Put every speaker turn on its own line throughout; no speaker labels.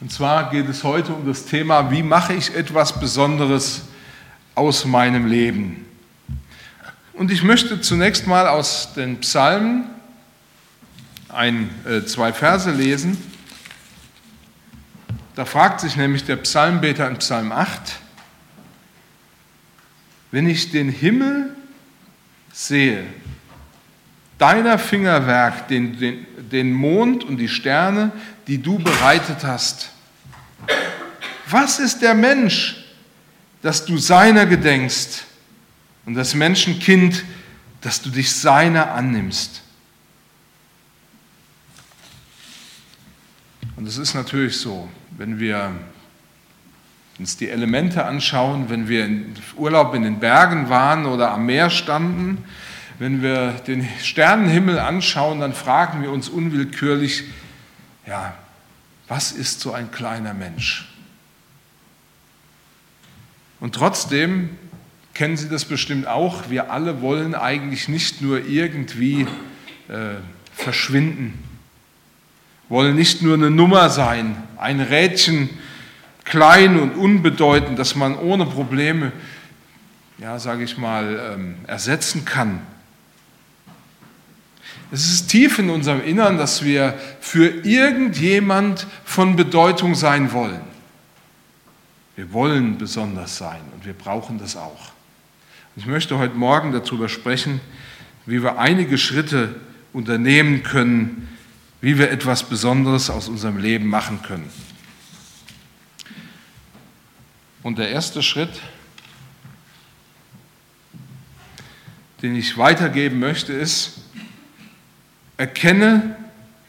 Und zwar geht es heute um das Thema, wie mache ich etwas Besonderes aus meinem Leben. Und ich möchte zunächst mal aus den Psalmen ein, äh, zwei Verse lesen. Da fragt sich nämlich der Psalmbeter in Psalm 8, wenn ich den Himmel sehe, deiner Fingerwerk, den, den, den Mond und die Sterne, die du bereitet hast. Was ist der Mensch, dass du seiner gedenkst und das Menschenkind, dass du dich seiner annimmst? Und es ist natürlich so, wenn wir uns die Elemente anschauen, wenn wir im Urlaub in den Bergen waren oder am Meer standen, wenn wir den Sternenhimmel anschauen, dann fragen wir uns unwillkürlich, ja, was ist so ein kleiner Mensch? Und trotzdem kennen Sie das bestimmt auch, wir alle wollen eigentlich nicht nur irgendwie äh, verschwinden, wollen nicht nur eine Nummer sein, ein Rädchen, klein und unbedeutend, das man ohne Probleme, ja, sage ich mal, ähm, ersetzen kann. Es ist tief in unserem Innern, dass wir für irgendjemand von Bedeutung sein wollen. Wir wollen besonders sein und wir brauchen das auch. Ich möchte heute Morgen darüber sprechen, wie wir einige Schritte unternehmen können, wie wir etwas Besonderes aus unserem Leben machen können. Und der erste Schritt, den ich weitergeben möchte, ist, Erkenne,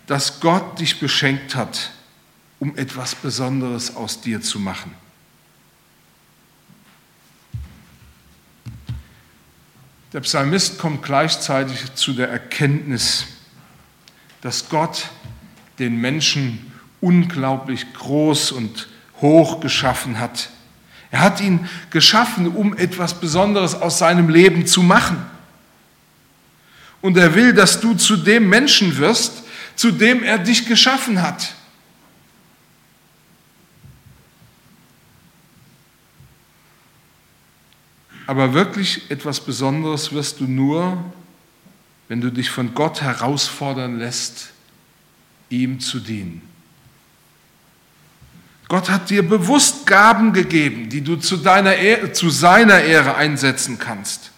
dass Gott dich beschenkt hat, um etwas Besonderes aus dir zu machen. Der Psalmist kommt gleichzeitig zu der Erkenntnis, dass Gott den Menschen unglaublich groß und hoch geschaffen hat. Er hat ihn geschaffen, um etwas Besonderes aus seinem Leben zu machen. Und er will, dass du zu dem Menschen wirst, zu dem er dich geschaffen hat. Aber wirklich etwas Besonderes wirst du nur, wenn du dich von Gott herausfordern lässt, ihm zu dienen. Gott hat dir bewusst Gaben gegeben, die du zu, deiner zu seiner Ehre einsetzen kannst.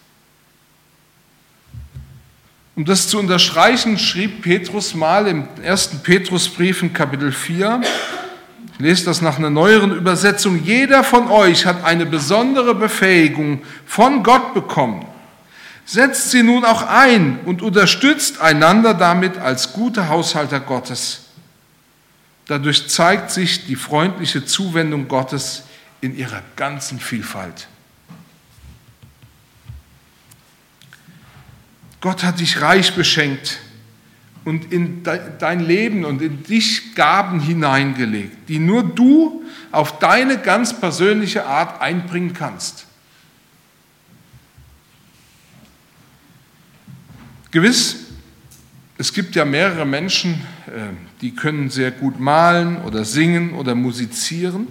Um das zu unterstreichen, schrieb Petrus mal im ersten Petrusbrief in Kapitel 4, ich lese das nach einer neueren Übersetzung, jeder von euch hat eine besondere Befähigung von Gott bekommen. Setzt sie nun auch ein und unterstützt einander damit als gute Haushalter Gottes. Dadurch zeigt sich die freundliche Zuwendung Gottes in ihrer ganzen Vielfalt. Gott hat dich reich beschenkt und in dein Leben und in dich Gaben hineingelegt, die nur du auf deine ganz persönliche Art einbringen kannst. Gewiss, es gibt ja mehrere Menschen, äh, die können sehr gut malen oder singen oder musizieren.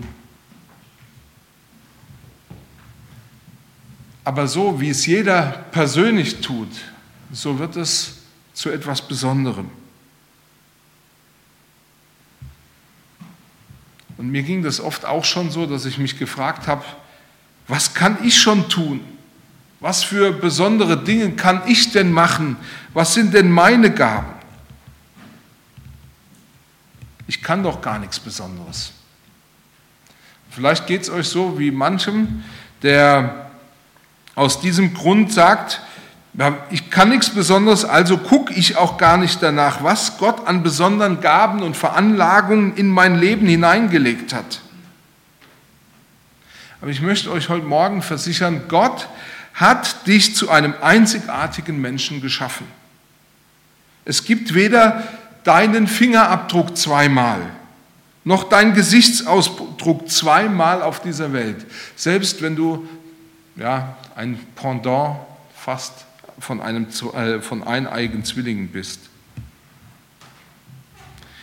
Aber so wie es jeder persönlich tut, so wird es zu etwas Besonderem. Und mir ging das oft auch schon so, dass ich mich gefragt habe, was kann ich schon tun? Was für besondere Dinge kann ich denn machen? Was sind denn meine Gaben? Ich kann doch gar nichts Besonderes. Vielleicht geht es euch so wie manchem, der aus diesem Grund sagt, ich kann nichts Besonderes, also gucke ich auch gar nicht danach, was Gott an besonderen Gaben und Veranlagungen in mein Leben hineingelegt hat. Aber ich möchte euch heute Morgen versichern, Gott hat dich zu einem einzigartigen Menschen geschaffen. Es gibt weder deinen Fingerabdruck zweimal, noch deinen Gesichtsausdruck zweimal auf dieser Welt, selbst wenn du ja, ein Pendant fast von, einem, äh, von eineigen Zwillingen bist.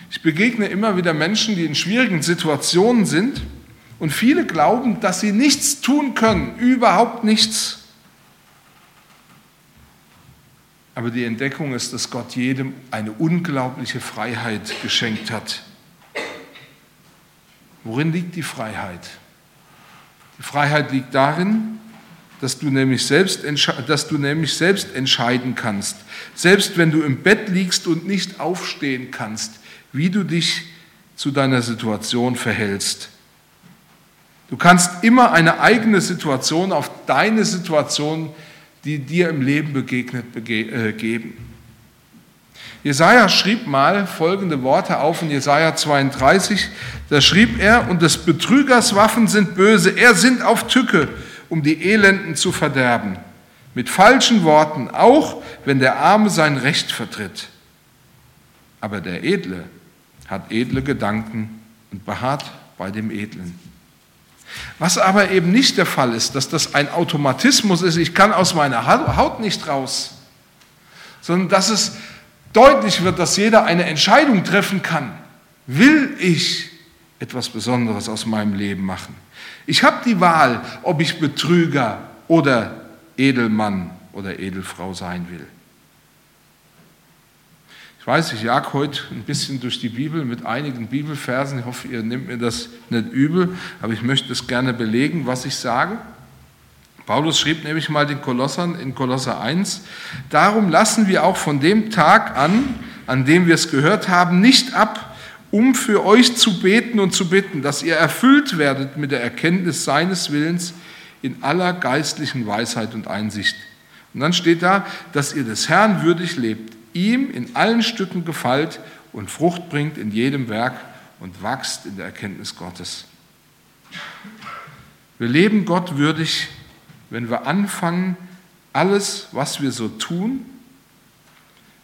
Ich begegne immer wieder Menschen, die in schwierigen Situationen sind und viele glauben, dass sie nichts tun können, überhaupt nichts. Aber die Entdeckung ist, dass Gott jedem eine unglaubliche Freiheit geschenkt hat. Worin liegt die Freiheit? Die Freiheit liegt darin, dass du, nämlich selbst, dass du nämlich selbst entscheiden kannst, selbst wenn du im Bett liegst und nicht aufstehen kannst, wie du dich zu deiner Situation verhältst. Du kannst immer eine eigene Situation auf deine Situation, die dir im Leben begegnet, bege äh, geben. Jesaja schrieb mal folgende Worte auf in Jesaja 32. Da schrieb er: Und des Betrügers Waffen sind böse, er sind auf Tücke um die Elenden zu verderben. Mit falschen Worten, auch wenn der Arme sein Recht vertritt. Aber der Edle hat edle Gedanken und beharrt bei dem Edlen. Was aber eben nicht der Fall ist, dass das ein Automatismus ist, ich kann aus meiner Haut nicht raus, sondern dass es deutlich wird, dass jeder eine Entscheidung treffen kann. Will ich etwas Besonderes aus meinem Leben machen? Ich habe die Wahl, ob ich Betrüger oder Edelmann oder Edelfrau sein will. Ich weiß, ich jag heute ein bisschen durch die Bibel mit einigen Bibelversen. Ich hoffe, ihr nehmt mir das nicht übel, aber ich möchte es gerne belegen, was ich sage. Paulus schrieb nämlich mal den Kolossern in Kolosser 1, darum lassen wir auch von dem Tag an, an dem wir es gehört haben, nicht ab, um für euch zu beten und zu bitten, dass ihr erfüllt werdet mit der Erkenntnis seines Willens in aller geistlichen Weisheit und Einsicht. Und dann steht da, dass ihr des Herrn würdig lebt, ihm in allen Stücken gefällt und Frucht bringt in jedem Werk und wächst in der Erkenntnis Gottes. Wir leben Gott würdig, wenn wir anfangen, alles, was wir so tun,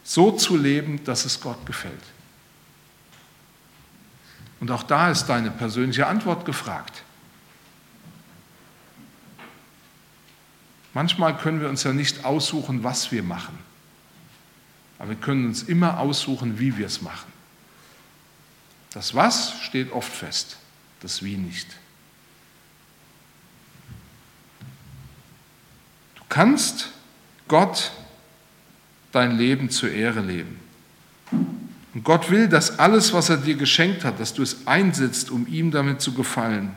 so zu leben, dass es Gott gefällt. Und auch da ist deine persönliche Antwort gefragt. Manchmal können wir uns ja nicht aussuchen, was wir machen. Aber wir können uns immer aussuchen, wie wir es machen. Das Was steht oft fest, das Wie nicht. Du kannst Gott dein Leben zur Ehre leben. Und Gott will, dass alles, was er dir geschenkt hat, dass du es einsetzt, um ihm damit zu gefallen.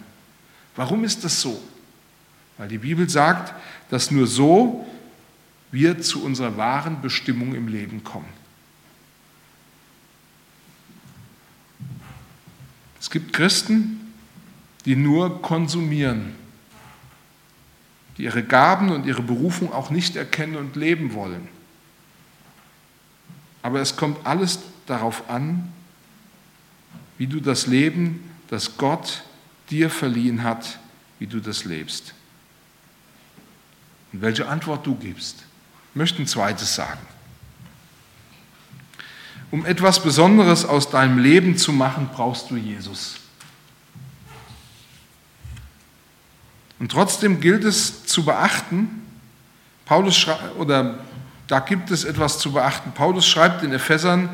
Warum ist das so? Weil die Bibel sagt, dass nur so wir zu unserer wahren Bestimmung im Leben kommen. Es gibt Christen, die nur konsumieren, die ihre Gaben und ihre Berufung auch nicht erkennen und leben wollen. Aber es kommt alles darauf an, wie du das Leben, das Gott dir verliehen hat, wie du das lebst. Und welche Antwort du gibst. Möchte ein zweites sagen. Um etwas Besonderes aus deinem Leben zu machen, brauchst du Jesus. Und trotzdem gilt es zu beachten, Paulus oder da gibt es etwas zu beachten. Paulus schreibt in Ephesern,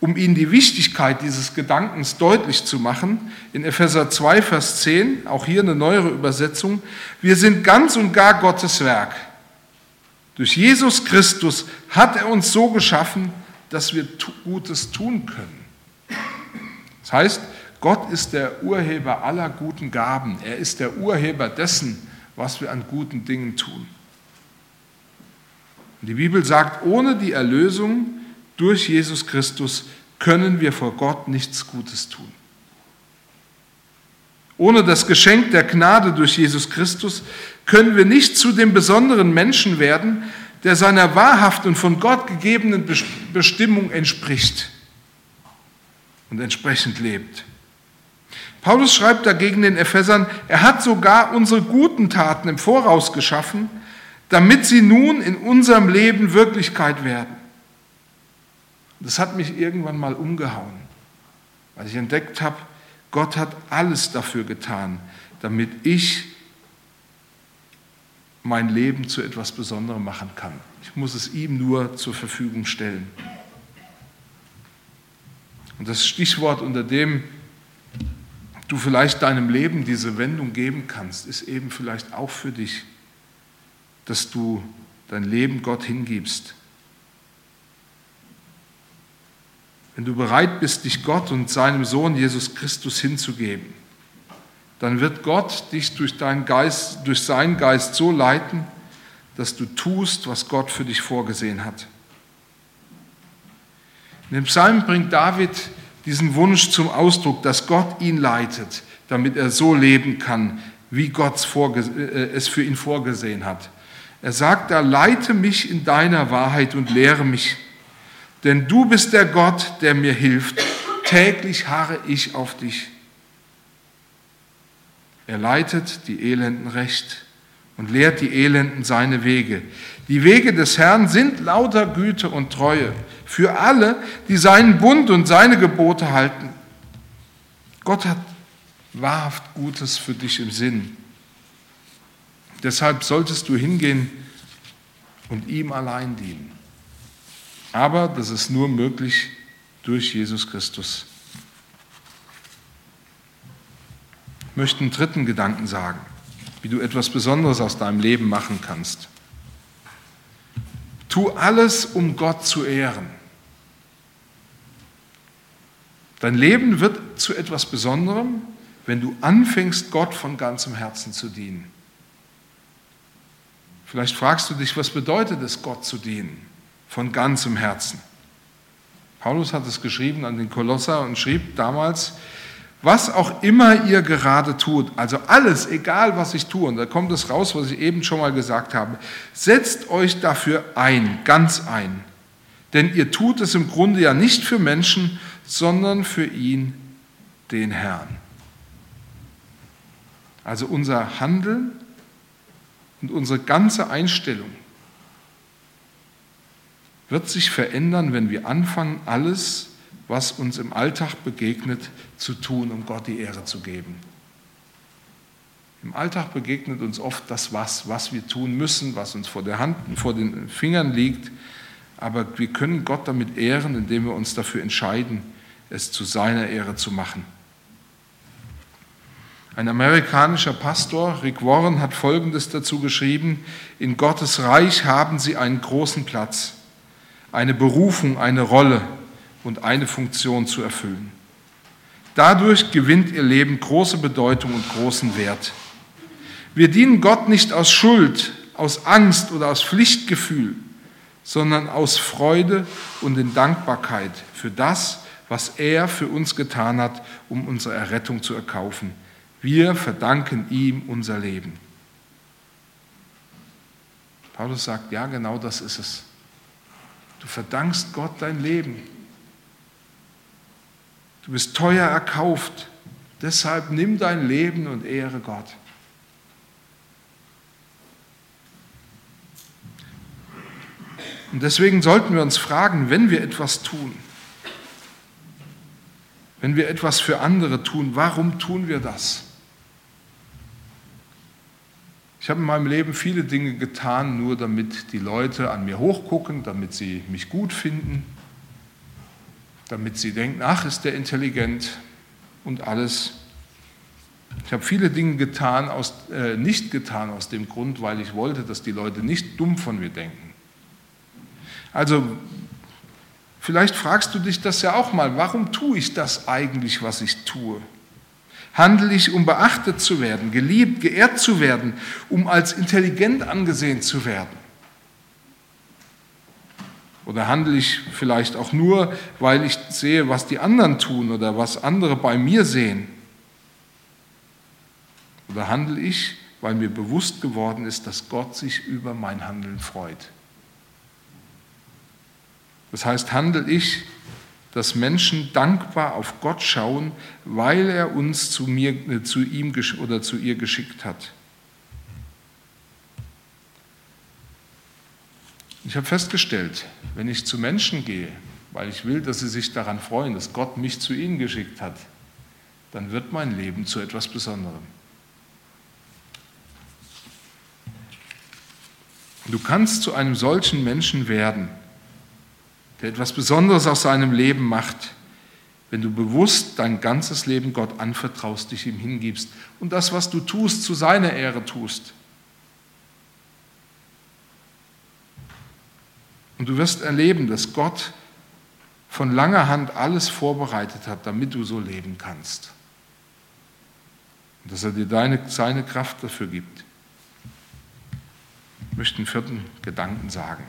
um ihnen die Wichtigkeit dieses Gedankens deutlich zu machen, in Epheser 2, Vers 10, auch hier eine neuere Übersetzung, wir sind ganz und gar Gottes Werk. Durch Jesus Christus hat er uns so geschaffen, dass wir Gutes tun können. Das heißt, Gott ist der Urheber aller guten Gaben. Er ist der Urheber dessen, was wir an guten Dingen tun. Und die Bibel sagt, ohne die Erlösung durch Jesus Christus können wir vor Gott nichts Gutes tun. Ohne das Geschenk der Gnade durch Jesus Christus können wir nicht zu dem besonderen Menschen werden, der seiner wahrhaft und von Gott gegebenen Bestimmung entspricht und entsprechend lebt. Paulus schreibt dagegen den Ephesern, er hat sogar unsere guten Taten im Voraus geschaffen, damit sie nun in unserem Leben Wirklichkeit werden. Das hat mich irgendwann mal umgehauen, weil ich entdeckt habe, Gott hat alles dafür getan, damit ich mein Leben zu etwas Besonderem machen kann. Ich muss es ihm nur zur Verfügung stellen. Und das Stichwort, unter dem du vielleicht deinem Leben diese Wendung geben kannst, ist eben vielleicht auch für dich, dass du dein Leben Gott hingibst. Wenn du bereit bist, dich Gott und seinem Sohn Jesus Christus hinzugeben, dann wird Gott dich durch, deinen Geist, durch seinen Geist so leiten, dass du tust, was Gott für dich vorgesehen hat. In dem Psalm bringt David diesen Wunsch zum Ausdruck, dass Gott ihn leitet, damit er so leben kann, wie Gott äh, es für ihn vorgesehen hat. Er sagt da, leite mich in deiner Wahrheit und lehre mich, denn du bist der Gott, der mir hilft. Täglich harre ich auf dich. Er leitet die Elenden recht und lehrt die Elenden seine Wege. Die Wege des Herrn sind lauter Güte und Treue für alle, die seinen Bund und seine Gebote halten. Gott hat wahrhaft Gutes für dich im Sinn. Deshalb solltest du hingehen und ihm allein dienen. Aber das ist nur möglich durch Jesus Christus. Ich möchte einen dritten Gedanken sagen wie du etwas Besonderes aus deinem Leben machen kannst. Tu alles, um Gott zu ehren. Dein Leben wird zu etwas Besonderem, wenn du anfängst, Gott von ganzem Herzen zu dienen. Vielleicht fragst du dich, was bedeutet es, Gott zu dienen? Von ganzem Herzen. Paulus hat es geschrieben an den Kolosser und schrieb damals, was auch immer ihr gerade tut, also alles, egal was ich tue, und da kommt es raus, was ich eben schon mal gesagt habe, setzt euch dafür ein, ganz ein. Denn ihr tut es im Grunde ja nicht für Menschen, sondern für ihn, den Herrn. Also unser Handeln und unsere ganze Einstellung wird sich verändern, wenn wir anfangen, alles was uns im Alltag begegnet, zu tun, um Gott die Ehre zu geben. Im Alltag begegnet uns oft das Was, was wir tun müssen, was uns vor der Hand, vor den Fingern liegt. Aber wir können Gott damit ehren, indem wir uns dafür entscheiden, es zu seiner Ehre zu machen. Ein amerikanischer Pastor, Rick Warren, hat Folgendes dazu geschrieben, in Gottes Reich haben sie einen großen Platz, eine Berufung, eine Rolle, und eine Funktion zu erfüllen. Dadurch gewinnt ihr Leben große Bedeutung und großen Wert. Wir dienen Gott nicht aus Schuld, aus Angst oder aus Pflichtgefühl, sondern aus Freude und in Dankbarkeit für das, was er für uns getan hat, um unsere Errettung zu erkaufen. Wir verdanken ihm unser Leben. Paulus sagt, ja, genau das ist es. Du verdankst Gott dein Leben. Du bist teuer erkauft. Deshalb nimm dein Leben und ehre Gott. Und deswegen sollten wir uns fragen, wenn wir etwas tun, wenn wir etwas für andere tun, warum tun wir das? Ich habe in meinem Leben viele Dinge getan, nur damit die Leute an mir hochgucken, damit sie mich gut finden, damit sie denken, ach, ist der intelligent und alles. Ich habe viele Dinge getan, aus, äh, nicht getan aus dem Grund, weil ich wollte, dass die Leute nicht dumm von mir denken. Also vielleicht fragst du dich das ja auch mal, warum tue ich das eigentlich, was ich tue? Handle ich, um beachtet zu werden, geliebt, geehrt zu werden, um als intelligent angesehen zu werden? Oder handle ich vielleicht auch nur, weil ich sehe, was die anderen tun oder was andere bei mir sehen? Oder handle ich, weil mir bewusst geworden ist, dass Gott sich über mein Handeln freut? Das heißt, handle ich, dass Menschen dankbar auf Gott schauen, weil er uns zu, mir, äh, zu ihm oder zu ihr geschickt hat. Ich habe festgestellt, wenn ich zu Menschen gehe, weil ich will, dass sie sich daran freuen, dass Gott mich zu ihnen geschickt hat, dann wird mein Leben zu etwas Besonderem. Du kannst zu einem solchen Menschen werden, der etwas Besonderes aus seinem Leben macht, wenn du bewusst dein ganzes Leben Gott anvertraust, dich ihm hingibst und das, was du tust, zu seiner Ehre tust. Und du wirst erleben, dass Gott von langer Hand alles vorbereitet hat, damit du so leben kannst. Und dass er dir deine, seine Kraft dafür gibt. Ich möchte einen vierten Gedanken sagen.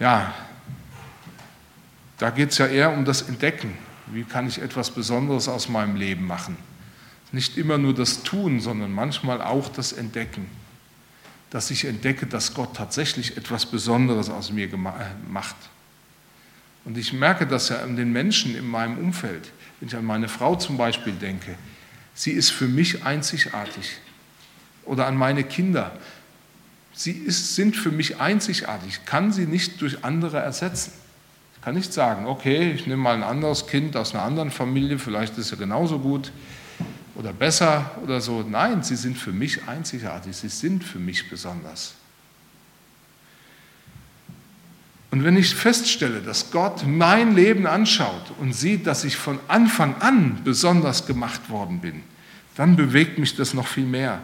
Ja, da geht es ja eher um das Entdecken. Wie kann ich etwas Besonderes aus meinem Leben machen? Nicht immer nur das Tun, sondern manchmal auch das Entdecken dass ich entdecke, dass Gott tatsächlich etwas Besonderes aus mir äh, macht. Und ich merke das ja an den Menschen in meinem Umfeld. Wenn ich an meine Frau zum Beispiel denke, sie ist für mich einzigartig. Oder an meine Kinder. Sie ist, sind für mich einzigartig. Ich kann sie nicht durch andere ersetzen. Ich kann nicht sagen, okay, ich nehme mal ein anderes Kind aus einer anderen Familie, vielleicht ist er genauso gut oder besser oder so. Nein, sie sind für mich einzigartig, sie sind für mich besonders. Und wenn ich feststelle, dass Gott mein Leben anschaut und sieht, dass ich von Anfang an besonders gemacht worden bin, dann bewegt mich das noch viel mehr.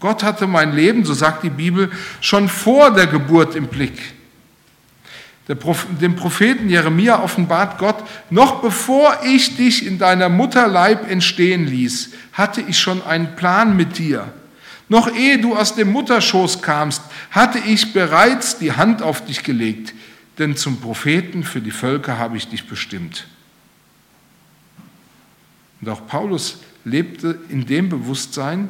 Gott hatte mein Leben, so sagt die Bibel, schon vor der Geburt im Blick. Dem Propheten Jeremia offenbart Gott, noch bevor ich dich in deiner Mutterleib entstehen ließ, hatte ich schon einen Plan mit dir. Noch ehe du aus dem Mutterschoß kamst, hatte ich bereits die Hand auf dich gelegt, denn zum Propheten für die Völker habe ich dich bestimmt. Und auch Paulus lebte in dem Bewusstsein,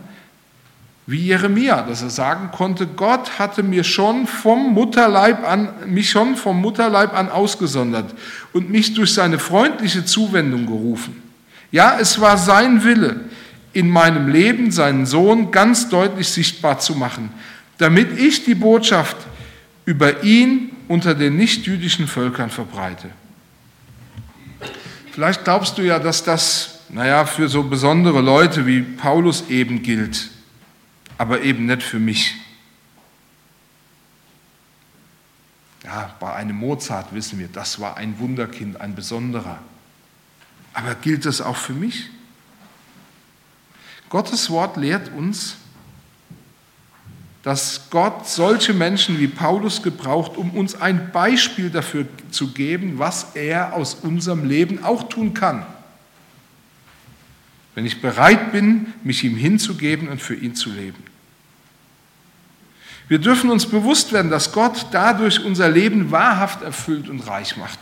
wie Jeremia, dass er sagen konnte, Gott hatte mir schon vom Mutterleib an, mich schon vom Mutterleib an ausgesondert und mich durch seine freundliche Zuwendung gerufen. Ja, es war sein Wille, in meinem Leben seinen Sohn ganz deutlich sichtbar zu machen, damit ich die Botschaft über ihn unter den nichtjüdischen Völkern verbreite. Vielleicht glaubst du ja, dass das, naja, für so besondere Leute wie Paulus eben gilt aber eben nicht für mich. Ja, bei einem Mozart wissen wir, das war ein Wunderkind, ein besonderer. Aber gilt das auch für mich? Gottes Wort lehrt uns, dass Gott solche Menschen wie Paulus gebraucht, um uns ein Beispiel dafür zu geben, was er aus unserem Leben auch tun kann. Wenn ich bereit bin, mich ihm hinzugeben und für ihn zu leben. Wir dürfen uns bewusst werden, dass Gott dadurch unser Leben wahrhaft erfüllt und reich macht.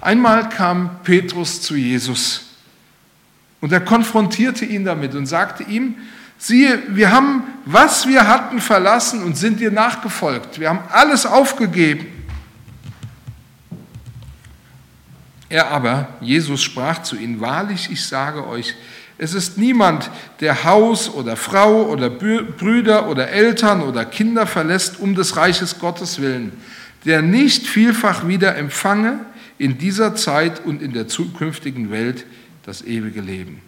Einmal kam Petrus zu Jesus und er konfrontierte ihn damit und sagte ihm, siehe, wir haben, was wir hatten, verlassen und sind dir nachgefolgt. Wir haben alles aufgegeben. Er aber, Jesus sprach zu ihnen, wahrlich, ich sage euch, es ist niemand, der Haus oder Frau oder Brüder oder Eltern oder Kinder verlässt um des Reiches Gottes willen, der nicht vielfach wieder empfange in dieser Zeit und in der zukünftigen Welt das ewige Leben.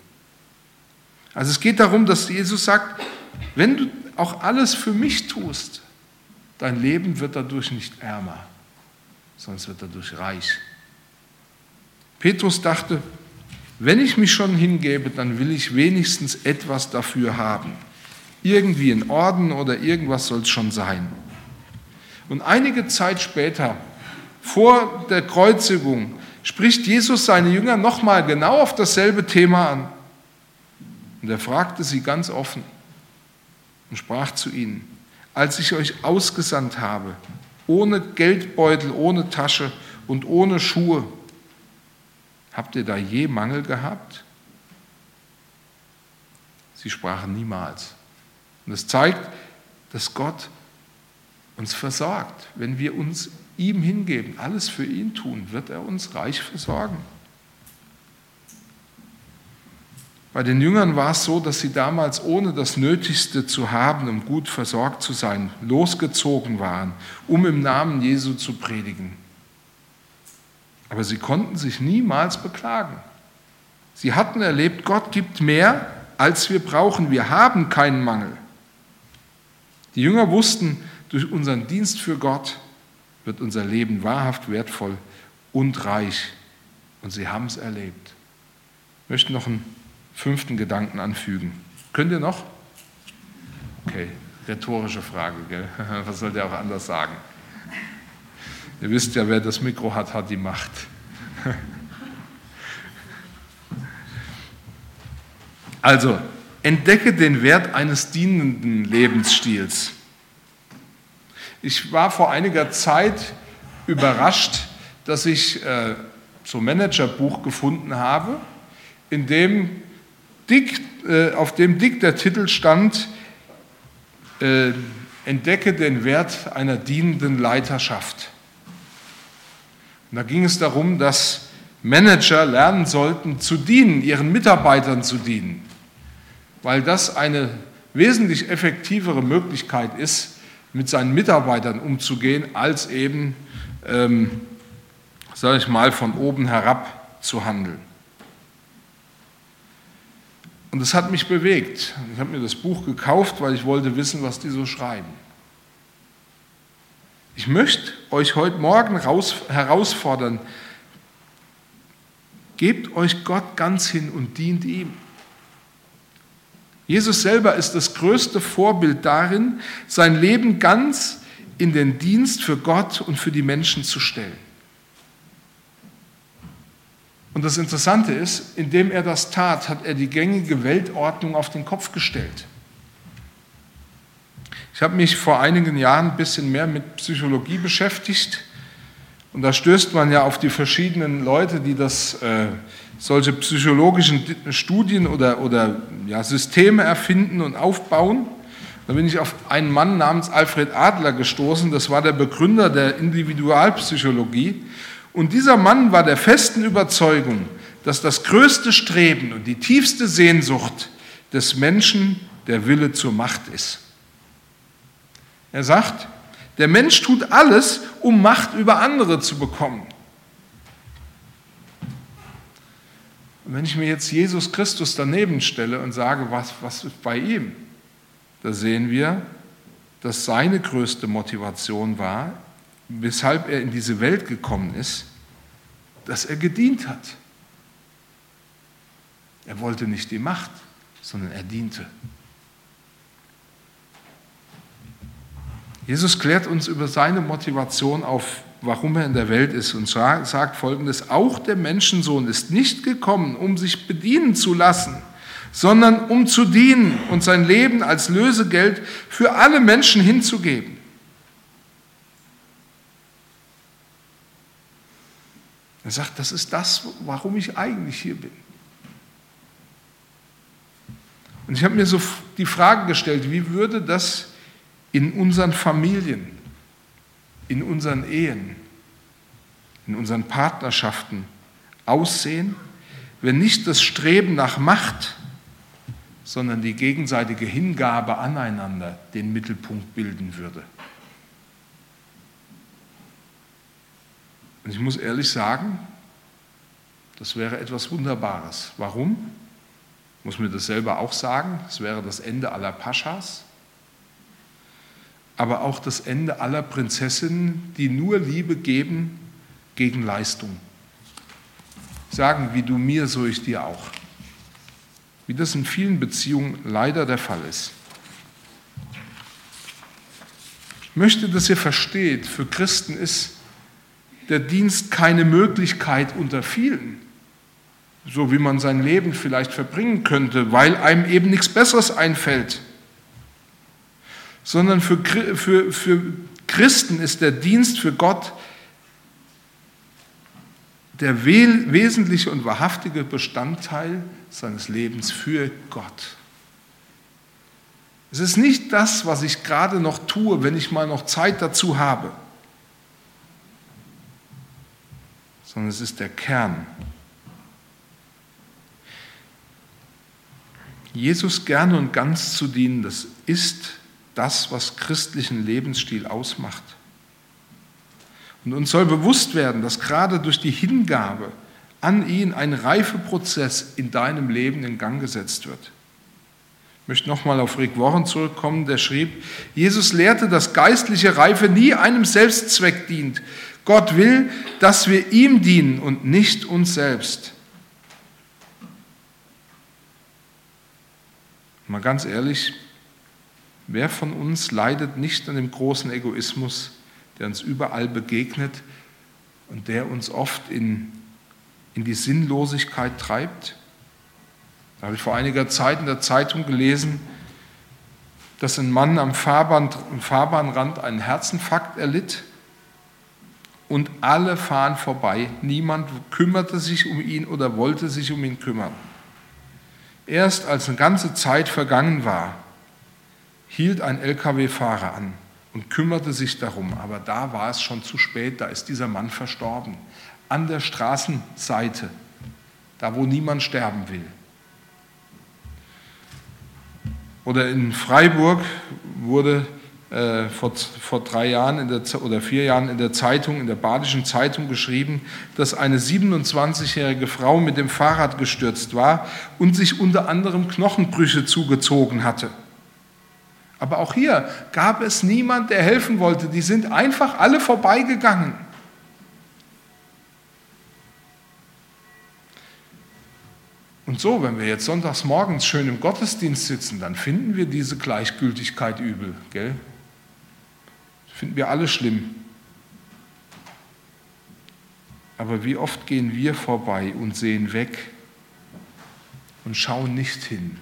Also es geht darum, dass Jesus sagt, wenn du auch alles für mich tust, dein Leben wird dadurch nicht ärmer, sondern es wird dadurch reich. Petrus dachte, wenn ich mich schon hingebe, dann will ich wenigstens etwas dafür haben. Irgendwie ein Orden oder irgendwas soll es schon sein. Und einige Zeit später, vor der Kreuzigung, spricht Jesus seine Jünger nochmal genau auf dasselbe Thema an. Und er fragte sie ganz offen und sprach zu ihnen, als ich euch ausgesandt habe, ohne Geldbeutel, ohne Tasche und ohne Schuhe, Habt ihr da je Mangel gehabt? Sie sprachen niemals. Und es zeigt, dass Gott uns versorgt. Wenn wir uns ihm hingeben, alles für ihn tun, wird er uns reich versorgen. Bei den Jüngern war es so, dass sie damals ohne das Nötigste zu haben, um gut versorgt zu sein, losgezogen waren, um im Namen Jesu zu predigen. Aber sie konnten sich niemals beklagen. Sie hatten erlebt, Gott gibt mehr, als wir brauchen. Wir haben keinen Mangel. Die Jünger wussten, durch unseren Dienst für Gott wird unser Leben wahrhaft wertvoll und reich. Und sie haben es erlebt. Ich möchte noch einen fünften Gedanken anfügen. Könnt ihr noch? Okay, rhetorische Frage, gell? Was soll der auch anders sagen? Ihr wisst ja, wer das Mikro hat, hat die Macht. Also, entdecke den Wert eines dienenden Lebensstils. Ich war vor einiger Zeit überrascht, dass ich äh, so ein Managerbuch gefunden habe, in dem dick, äh, auf dem dick der Titel stand, äh, entdecke den Wert einer dienenden Leiterschaft. Und da ging es darum, dass Manager lernen sollten zu dienen, ihren Mitarbeitern zu dienen, weil das eine wesentlich effektivere Möglichkeit ist, mit seinen Mitarbeitern umzugehen, als eben, ähm, sage ich mal, von oben herab zu handeln. Und das hat mich bewegt. Ich habe mir das Buch gekauft, weil ich wollte wissen, was die so schreiben. Ich möchte euch heute Morgen raus, herausfordern, gebt euch Gott ganz hin und dient ihm. Jesus selber ist das größte Vorbild darin, sein Leben ganz in den Dienst für Gott und für die Menschen zu stellen. Und das Interessante ist, indem er das tat, hat er die gängige Weltordnung auf den Kopf gestellt. Ich habe mich vor einigen Jahren ein bisschen mehr mit Psychologie beschäftigt und da stößt man ja auf die verschiedenen Leute, die das, äh, solche psychologischen Studien oder, oder ja, Systeme erfinden und aufbauen. Da bin ich auf einen Mann namens Alfred Adler gestoßen, das war der Begründer der Individualpsychologie. Und dieser Mann war der festen Überzeugung, dass das größte Streben und die tiefste Sehnsucht des Menschen der Wille zur Macht ist. Er sagt, der Mensch tut alles, um Macht über andere zu bekommen. Und wenn ich mir jetzt Jesus Christus daneben stelle und sage, was, was ist bei ihm, da sehen wir, dass seine größte Motivation war, weshalb er in diese Welt gekommen ist, dass er gedient hat. Er wollte nicht die Macht, sondern er diente. Jesus klärt uns über seine Motivation auf, warum er in der Welt ist und sagt folgendes, auch der Menschensohn ist nicht gekommen, um sich bedienen zu lassen, sondern um zu dienen und sein Leben als Lösegeld für alle Menschen hinzugeben. Er sagt, das ist das, warum ich eigentlich hier bin. Und ich habe mir so die Frage gestellt, wie würde das in unseren Familien, in unseren Ehen, in unseren Partnerschaften aussehen, wenn nicht das Streben nach Macht, sondern die gegenseitige Hingabe aneinander den Mittelpunkt bilden würde. Und ich muss ehrlich sagen, das wäre etwas Wunderbares. Warum? Ich muss mir das selber auch sagen. Es wäre das Ende aller Paschas, aber auch das Ende aller Prinzessinnen, die nur Liebe geben gegen Leistung. Sagen, wie du mir, so ich dir auch. Wie das in vielen Beziehungen leider der Fall ist. Ich möchte, dass ihr versteht, für Christen ist der Dienst keine Möglichkeit unter vielen, so wie man sein Leben vielleicht verbringen könnte, weil einem eben nichts Besseres einfällt, sondern für, für, für Christen ist der Dienst für Gott der wesentliche und wahrhaftige Bestandteil seines Lebens für Gott. Es ist nicht das, was ich gerade noch tue, wenn ich mal noch Zeit dazu habe. sondern es ist der Kern. Jesus gerne und ganz zu dienen, das ist das, was christlichen Lebensstil ausmacht. Und uns soll bewusst werden, dass gerade durch die Hingabe an ihn ein Reifeprozess in deinem Leben in Gang gesetzt wird. Ich möchte nochmal auf Rick Warren zurückkommen, der schrieb, Jesus lehrte, dass geistliche Reife nie einem Selbstzweck dient, Gott will, dass wir ihm dienen und nicht uns selbst. Mal ganz ehrlich, wer von uns leidet nicht an dem großen Egoismus, der uns überall begegnet und der uns oft in, in die Sinnlosigkeit treibt? Da habe ich vor einiger Zeit in der Zeitung gelesen, dass ein Mann am, Fahrbahn, am Fahrbahnrand einen Herzinfarkt erlitt und alle fahren vorbei. Niemand kümmerte sich um ihn oder wollte sich um ihn kümmern. Erst als eine ganze Zeit vergangen war, hielt ein Lkw-Fahrer an und kümmerte sich darum. Aber da war es schon zu spät, da ist dieser Mann verstorben. An der Straßenseite, da wo niemand sterben will. Oder in Freiburg wurde äh, vor, vor drei Jahren der, oder vier Jahren in der Zeitung, in der Badischen Zeitung geschrieben, dass eine 27-jährige Frau mit dem Fahrrad gestürzt war und sich unter anderem Knochenbrüche zugezogen hatte. Aber auch hier gab es niemand, der helfen wollte. Die sind einfach alle vorbeigegangen. Und so, wenn wir jetzt sonntags morgens schön im Gottesdienst sitzen, dann finden wir diese Gleichgültigkeit übel, gell? Finden wir alle schlimm. Aber wie oft gehen wir vorbei und sehen weg und schauen nicht hin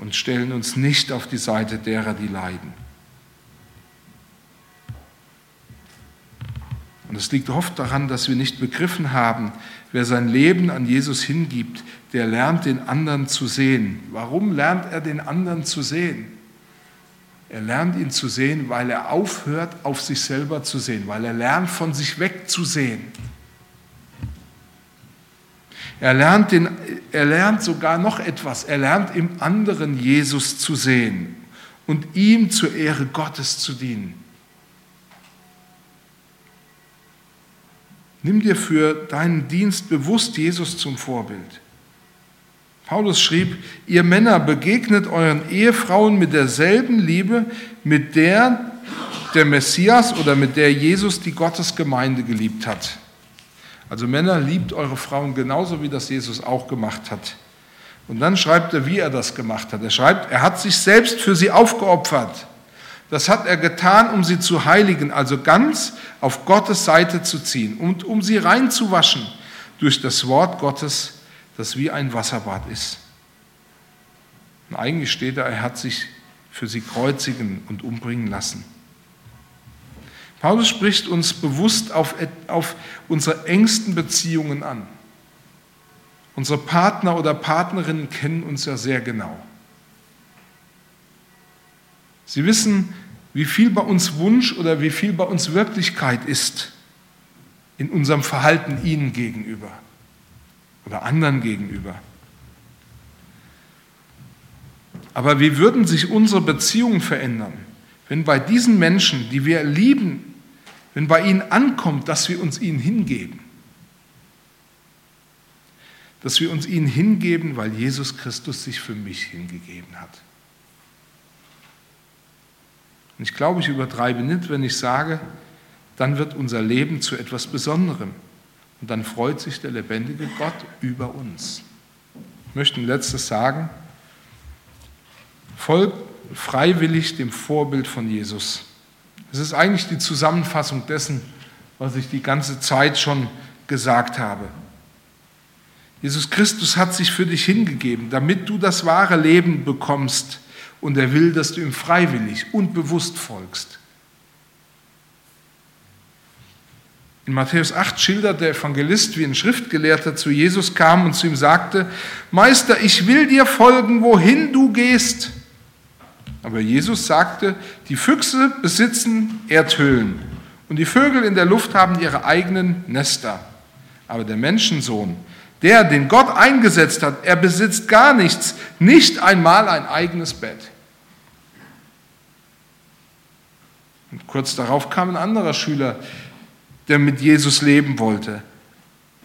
und stellen uns nicht auf die Seite derer, die leiden. Und es liegt oft daran, dass wir nicht begriffen haben, wer sein Leben an Jesus hingibt, der lernt den anderen zu sehen. Warum lernt er den anderen zu sehen? Er lernt ihn zu sehen, weil er aufhört, auf sich selber zu sehen, weil er lernt, von sich wegzusehen. Er lernt, den, er lernt sogar noch etwas. Er lernt im anderen Jesus zu sehen und ihm zur Ehre Gottes zu dienen. Nimm dir für deinen Dienst bewusst Jesus zum Vorbild. Paulus schrieb, ihr Männer begegnet euren Ehefrauen mit derselben Liebe, mit der der Messias oder mit der Jesus die Gottesgemeinde geliebt hat. Also Männer, liebt eure Frauen genauso, wie das Jesus auch gemacht hat. Und dann schreibt er, wie er das gemacht hat. Er schreibt, er hat sich selbst für sie aufgeopfert. Das hat er getan, um sie zu heiligen, also ganz auf Gottes Seite zu ziehen und um sie reinzuwaschen durch das Wort Gottes, das wie ein Wasserbad ist. Und eigentlich steht da, er hat sich für sie kreuzigen und umbringen lassen. Paulus spricht uns bewusst auf, auf unsere engsten Beziehungen an. Unsere Partner oder Partnerinnen kennen uns ja sehr genau. Sie wissen, wie viel bei uns Wunsch oder wie viel bei uns Wirklichkeit ist in unserem Verhalten ihnen gegenüber oder anderen gegenüber. Aber wie würden sich unsere Beziehungen verändern, wenn bei diesen Menschen, die wir lieben, wenn bei ihnen ankommt, dass wir uns ihnen hingeben? Dass wir uns ihnen hingeben, weil Jesus Christus sich für mich hingegeben hat. Und ich glaube, ich übertreibe nicht, wenn ich sage, dann wird unser Leben zu etwas Besonderem. Und dann freut sich der lebendige Gott über uns. Ich möchte ein letztes sagen. Folgt freiwillig dem Vorbild von Jesus. Es ist eigentlich die Zusammenfassung dessen, was ich die ganze Zeit schon gesagt habe. Jesus Christus hat sich für dich hingegeben, damit du das wahre Leben bekommst und er will, dass du ihm freiwillig und bewusst folgst. In Matthäus 8 schildert der Evangelist, wie ein Schriftgelehrter zu Jesus kam und zu ihm sagte, Meister, ich will dir folgen, wohin du gehst. Aber Jesus sagte, die Füchse besitzen Erdhöhlen und die Vögel in der Luft haben ihre eigenen Nester. Aber der Menschensohn der, den Gott eingesetzt hat, er besitzt gar nichts, nicht einmal ein eigenes Bett. Und kurz darauf kam ein anderer Schüler, der mit Jesus leben wollte.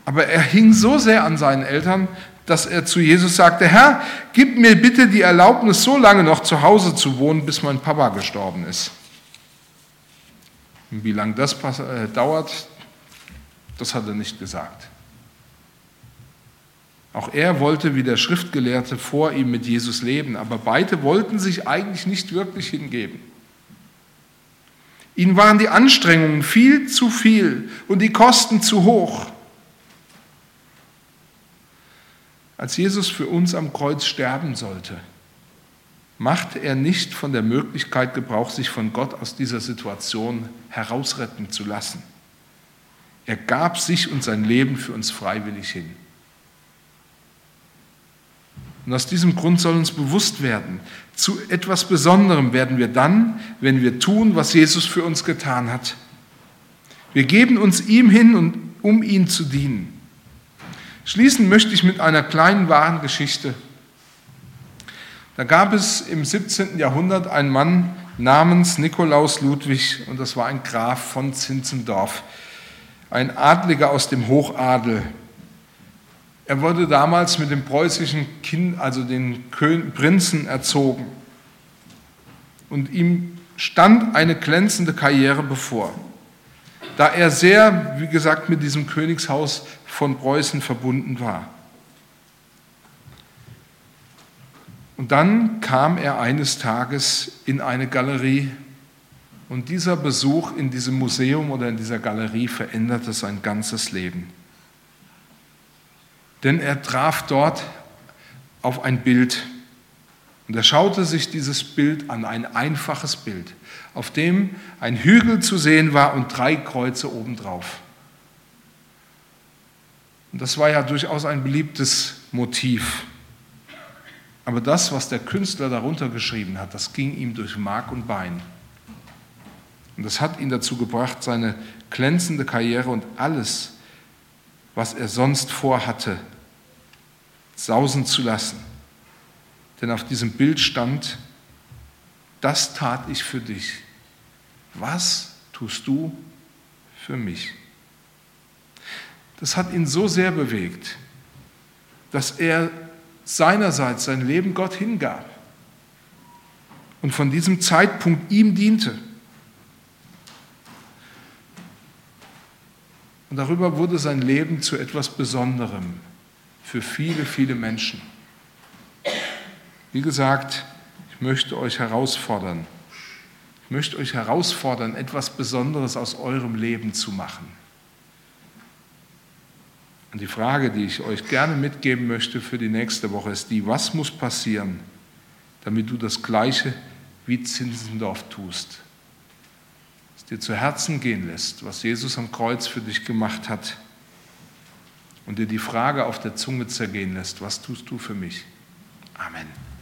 Aber er hing so sehr an seinen Eltern, dass er zu Jesus sagte, Herr, gib mir bitte die Erlaubnis, so lange noch zu Hause zu wohnen, bis mein Papa gestorben ist. Und wie lange das äh, dauert, Das hat er nicht gesagt. Auch er wollte wie der Schriftgelehrte vor ihm mit Jesus leben, aber beide wollten sich eigentlich nicht wirklich hingeben. Ihnen waren die Anstrengungen viel zu viel und die Kosten zu hoch. Als Jesus für uns am Kreuz sterben sollte, machte er nicht von der Möglichkeit Gebrauch, sich von Gott aus dieser Situation herausretten zu lassen. Er gab sich und sein Leben für uns freiwillig hin. Und aus diesem Grund soll uns bewusst werden, zu etwas Besonderem werden wir dann, wenn wir tun, was Jesus für uns getan hat. Wir geben uns ihm hin, um ihn zu dienen. Schließen möchte ich mit einer kleinen wahren Geschichte. Da gab es im 17. Jahrhundert einen Mann namens Nikolaus Ludwig und das war ein Graf von Zinzendorf, ein Adliger aus dem Hochadel. Er wurde damals mit dem preußischen Kind, also den Prinzen, erzogen. Und ihm stand eine glänzende Karriere bevor da er sehr, wie gesagt, mit diesem Königshaus von Preußen verbunden war. Und dann kam er eines Tages in eine Galerie und dieser Besuch in diesem Museum oder in dieser Galerie veränderte sein ganzes Leben. Denn er traf dort auf ein Bild und er schaute sich dieses Bild an, ein einfaches Bild, auf dem ein Hügel zu sehen war und drei Kreuze obendrauf. Und das war ja durchaus ein beliebtes Motiv. Aber das, was der Künstler darunter geschrieben hat, das ging ihm durch Mark und Bein. Und das hat ihn dazu gebracht, seine glänzende Karriere und alles, was er sonst vorhatte, sausen zu lassen denn auf diesem Bild stand, das tat ich für dich. Was tust du für mich? Das hat ihn so sehr bewegt, dass er seinerseits sein Leben Gott hingab und von diesem Zeitpunkt ihm diente. Und darüber wurde sein Leben zu etwas Besonderem für viele, viele Menschen. Wie gesagt, möchte euch herausfordern. Ich möchte euch herausfordern, etwas Besonderes aus eurem Leben zu machen. Und die Frage, die ich euch gerne mitgeben möchte für die nächste Woche, ist die, was muss passieren, damit du das Gleiche wie Zinsendorf tust? Es dir zu Herzen gehen lässt, was Jesus am Kreuz für dich gemacht hat und dir die Frage auf der Zunge zergehen lässt, was tust du für mich? Amen.